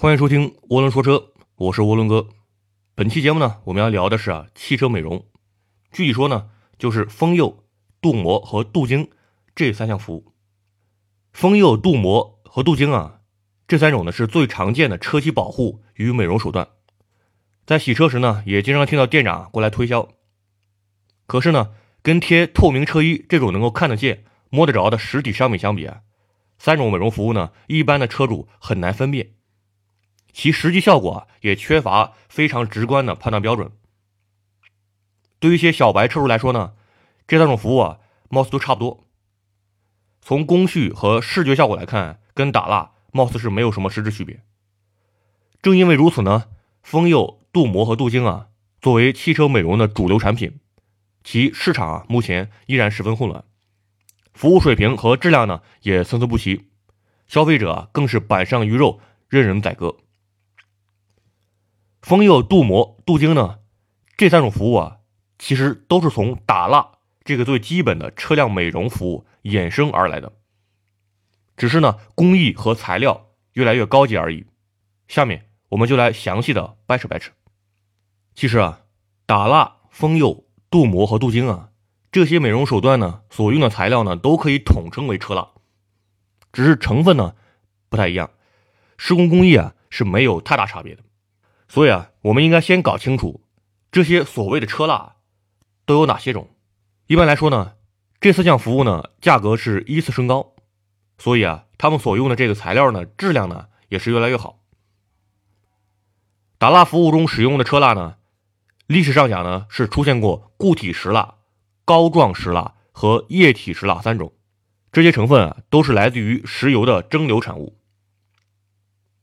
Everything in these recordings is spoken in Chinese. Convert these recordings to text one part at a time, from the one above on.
欢迎收听涡轮说车，我是涡轮哥。本期节目呢，我们要聊的是啊汽车美容，具体说呢，就是封釉、镀膜和镀晶这三项服务。封釉、镀膜和镀晶啊，这三种呢是最常见的车漆保护与美容手段。在洗车时呢，也经常听到店长过来推销。可是呢，跟贴透明车衣这种能够看得见、摸得着的实体商品相比啊，三种美容服务呢，一般的车主很难分辨。其实际效果也缺乏非常直观的判断标准。对于一些小白车主来说呢，这三种服务啊，貌似都差不多。从工序和视觉效果来看，跟打蜡貌似是没有什么实质区别。正因为如此呢，封釉、镀膜和镀晶啊，作为汽车美容的主流产品，其市场啊目前依然十分混乱，服务水平和质量呢也参差不齐，消费者更是板上鱼肉，任人宰割。封釉、镀膜、镀晶呢，这三种服务啊，其实都是从打蜡这个最基本的车辆美容服务衍生而来的，只是呢工艺和材料越来越高级而已。下面我们就来详细的掰扯掰扯。其实啊，打蜡、封釉、镀膜和镀晶啊，这些美容手段呢，所用的材料呢，都可以统称为车蜡，只是成分呢不太一样，施工工艺啊是没有太大差别的。所以啊，我们应该先搞清楚这些所谓的车蜡都有哪些种。一般来说呢，这四项服务呢价格是依次升高，所以啊，他们所用的这个材料呢质量呢也是越来越好。打蜡服务中使用的车蜡呢，历史上讲呢是出现过固体石蜡、膏状石蜡和液体石蜡三种，这些成分啊都是来自于石油的蒸馏产物。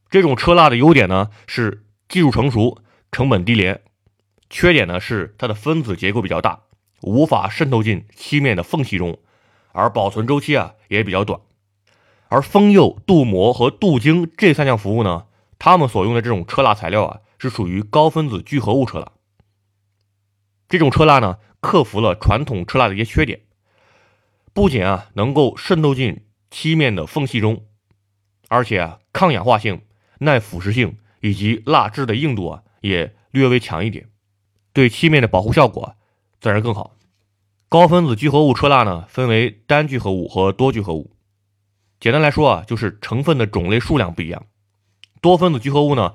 这种车蜡的优点呢是。技术成熟，成本低廉，缺点呢是它的分子结构比较大，无法渗透进漆面的缝隙中，而保存周期啊也比较短。而封釉、镀膜和镀晶这三项服务呢，他们所用的这种车蜡材料啊是属于高分子聚合物车蜡。这种车蜡呢克服了传统车蜡的一些缺点，不仅啊能够渗透进漆面的缝隙中，而且啊抗氧化性、耐腐蚀性。以及蜡质的硬度啊，也略微强一点，对漆面的保护效果自然更好。高分子聚合物车蜡呢，分为单聚合物和多聚合物。简单来说啊，就是成分的种类数量不一样。多分子聚合物呢，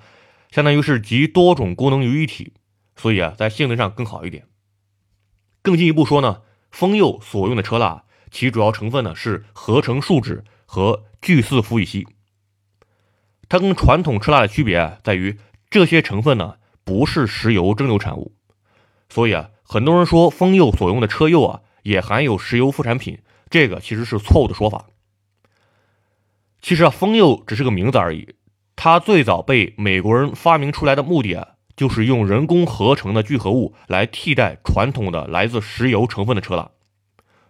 相当于是集多种功能于一体，所以啊，在性能上更好一点。更进一步说呢，封釉所用的车蜡，其主要成分呢是合成树脂和聚四氟乙烯。它跟传统车蜡的区别，在于这些成分呢不是石油蒸馏产物，所以啊，很多人说封釉所用的车釉啊也含有石油副产品，这个其实是错误的说法。其实啊，封釉只是个名字而已，它最早被美国人发明出来的目的啊，就是用人工合成的聚合物来替代传统的来自石油成分的车蜡，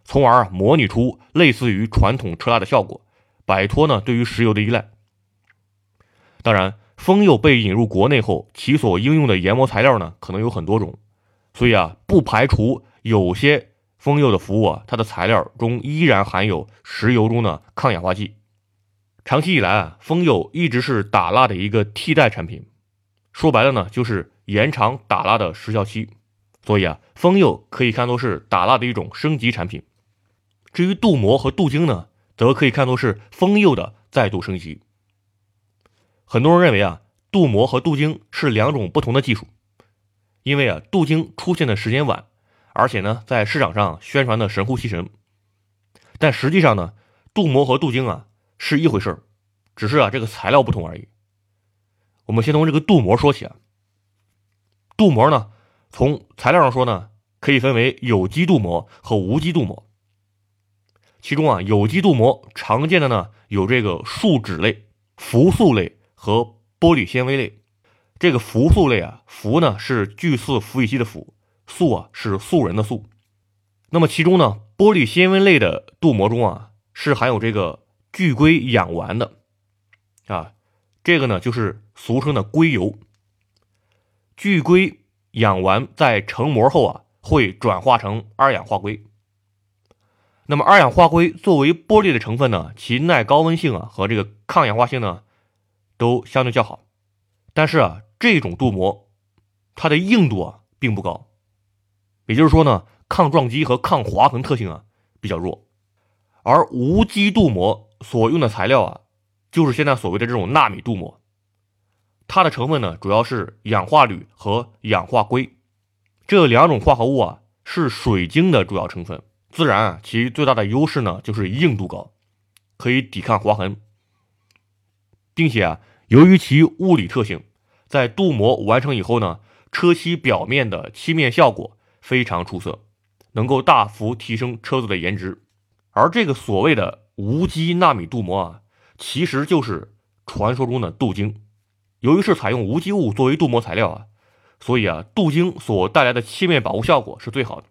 从而模拟出类似于传统车蜡的效果，摆脱呢对于石油的依赖。当然，封釉被引入国内后，其所应用的研磨材料呢，可能有很多种，所以啊，不排除有些封釉的服务啊，它的材料中依然含有石油中的抗氧化剂。长期以来啊，封釉一直是打蜡的一个替代产品，说白了呢，就是延长打蜡的时效期。所以啊，封釉可以看作是打蜡的一种升级产品。至于镀膜和镀晶呢，则可以看作是封釉的再度升级。很多人认为啊，镀膜和镀晶是两种不同的技术，因为啊，镀晶出现的时间晚，而且呢，在市场上宣传的神乎其神。但实际上呢，镀膜和镀晶啊是一回事儿，只是啊这个材料不同而已。我们先从这个镀膜说起啊，镀膜呢，从材料上说呢，可以分为有机镀膜和无机镀膜。其中啊，有机镀膜常见的呢有这个树脂类、氟素类。和玻璃纤维类，这个氟素类啊，氟呢是聚四氟乙烯的氟，素啊是素人的素。那么其中呢，玻璃纤维类的镀膜中啊，是含有这个聚硅氧烷的啊，这个呢就是俗称的硅油。聚硅氧烷在成膜后啊，会转化成二氧化硅。那么二氧化硅作为玻璃的成分呢，其耐高温性啊和这个抗氧化性呢。都相对较好，但是啊，这种镀膜它的硬度啊并不高，也就是说呢，抗撞击和抗划痕特性啊比较弱。而无机镀膜所用的材料啊，就是现在所谓的这种纳米镀膜，它的成分呢主要是氧化铝和氧化硅这两种化合物啊，是水晶的主要成分。自然啊，其最大的优势呢就是硬度高，可以抵抗划痕，并且啊，由于其物理特性，在镀膜完成以后呢，车漆表面的漆面效果非常出色，能够大幅提升车子的颜值。而这个所谓的无机纳米镀膜啊，其实就是传说中的镀晶。由于是采用无机物作为镀膜材料啊，所以啊，镀晶所带来的漆面保护效果是最好的。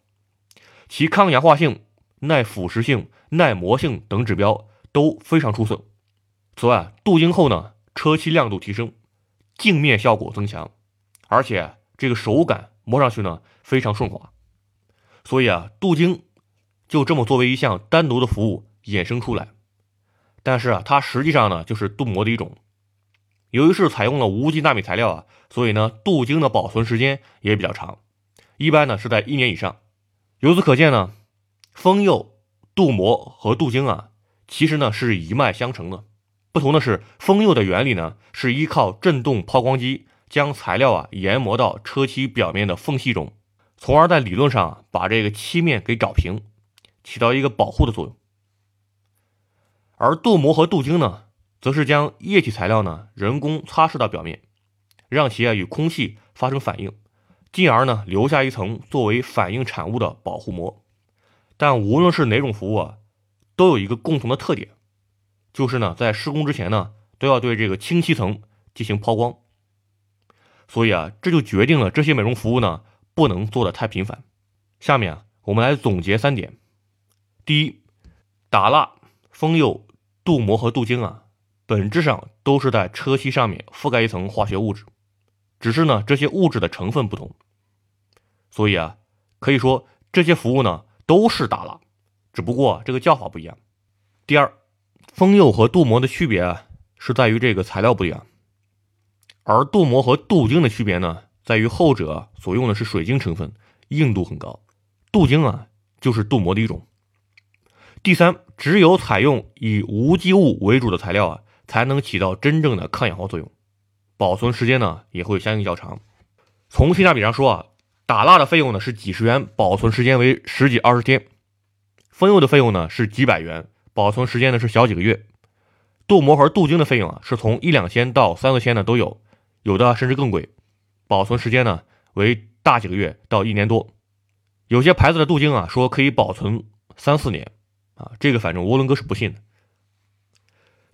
其抗氧化性、耐腐蚀性、耐磨性等指标都非常出色。此外，镀晶后呢，车漆亮度提升，镜面效果增强，而且这个手感摸上去呢非常顺滑。所以啊，镀晶就这么作为一项单独的服务衍生出来。但是啊，它实际上呢就是镀膜的一种。由于是采用了无机纳米材料啊，所以呢，镀晶的保存时间也比较长，一般呢是在一年以上。由此可见呢，封釉、镀膜和镀晶啊，其实呢是一脉相承的。不同的是，封釉的原理呢是依靠振动抛光机将材料啊研磨到车漆表面的缝隙中，从而在理论上把这个漆面给找平，起到一个保护的作用。而镀膜和镀晶呢，则是将液体材料呢人工擦拭到表面，让其啊与空气发生反应。进而呢，留下一层作为反应产物的保护膜。但无论是哪种服务啊，都有一个共同的特点，就是呢，在施工之前呢，都要对这个清漆层进行抛光。所以啊，这就决定了这些美容服务呢，不能做的太频繁。下面啊，我们来总结三点：第一，打蜡、封釉、镀膜和镀晶啊，本质上都是在车漆上面覆盖一层化学物质。只是呢，这些物质的成分不同，所以啊，可以说这些服务呢都是打蜡，只不过这个叫法不一样。第二，封釉和镀膜的区别啊，是在于这个材料不一样，而镀膜和镀晶的区别呢，在于后者所用的是水晶成分，硬度很高，镀晶啊就是镀膜的一种。第三，只有采用以无机物为主的材料啊，才能起到真正的抗氧化作用。保存时间呢也会相应较长。从性价比上说啊，打蜡的费用呢是几十元，保存时间为十几二十天；封釉的费用呢是几百元，保存时间呢是小几个月；镀膜和镀晶的费用啊是从一两千到三四千的都有，有的甚至更贵，保存时间呢为大几个月到一年多。有些牌子的镀晶啊说可以保存三四年啊，这个反正涡轮哥是不信的。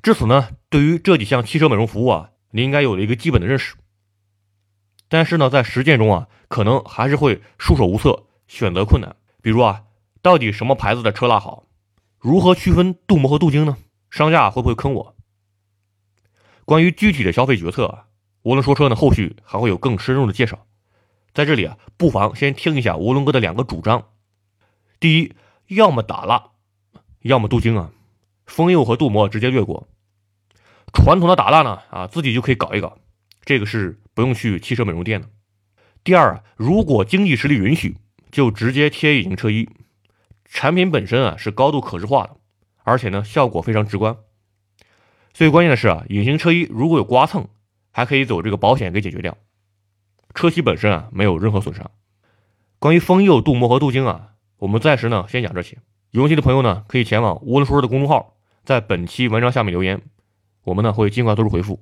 至此呢，对于这几项汽车美容服务啊。你应该有了一个基本的认识，但是呢，在实践中啊，可能还是会束手无策，选择困难。比如啊，到底什么牌子的车蜡好？如何区分镀膜和镀晶呢？商家会不会坑我？关于具体的消费决策啊，涡轮说车呢，后续还会有更深入的介绍。在这里啊，不妨先听一下涡轮哥的两个主张：第一，要么打蜡，要么镀晶啊，封釉和镀膜直接略过。传统的打蜡呢，啊，自己就可以搞一搞，这个是不用去汽车美容店的。第二啊，如果经济实力允许，就直接贴隐形车衣，产品本身啊是高度可视化的，而且呢效果非常直观。最关键的是啊，隐形车衣如果有刮蹭，还可以走这个保险给解决掉，车漆本身啊没有任何损伤。关于封釉、镀膜和镀晶啊，我们暂时呢先讲这些。有兴趣的朋友呢，可以前往涡轮说的公众号，在本期文章下面留言。我们呢会尽快做出回复。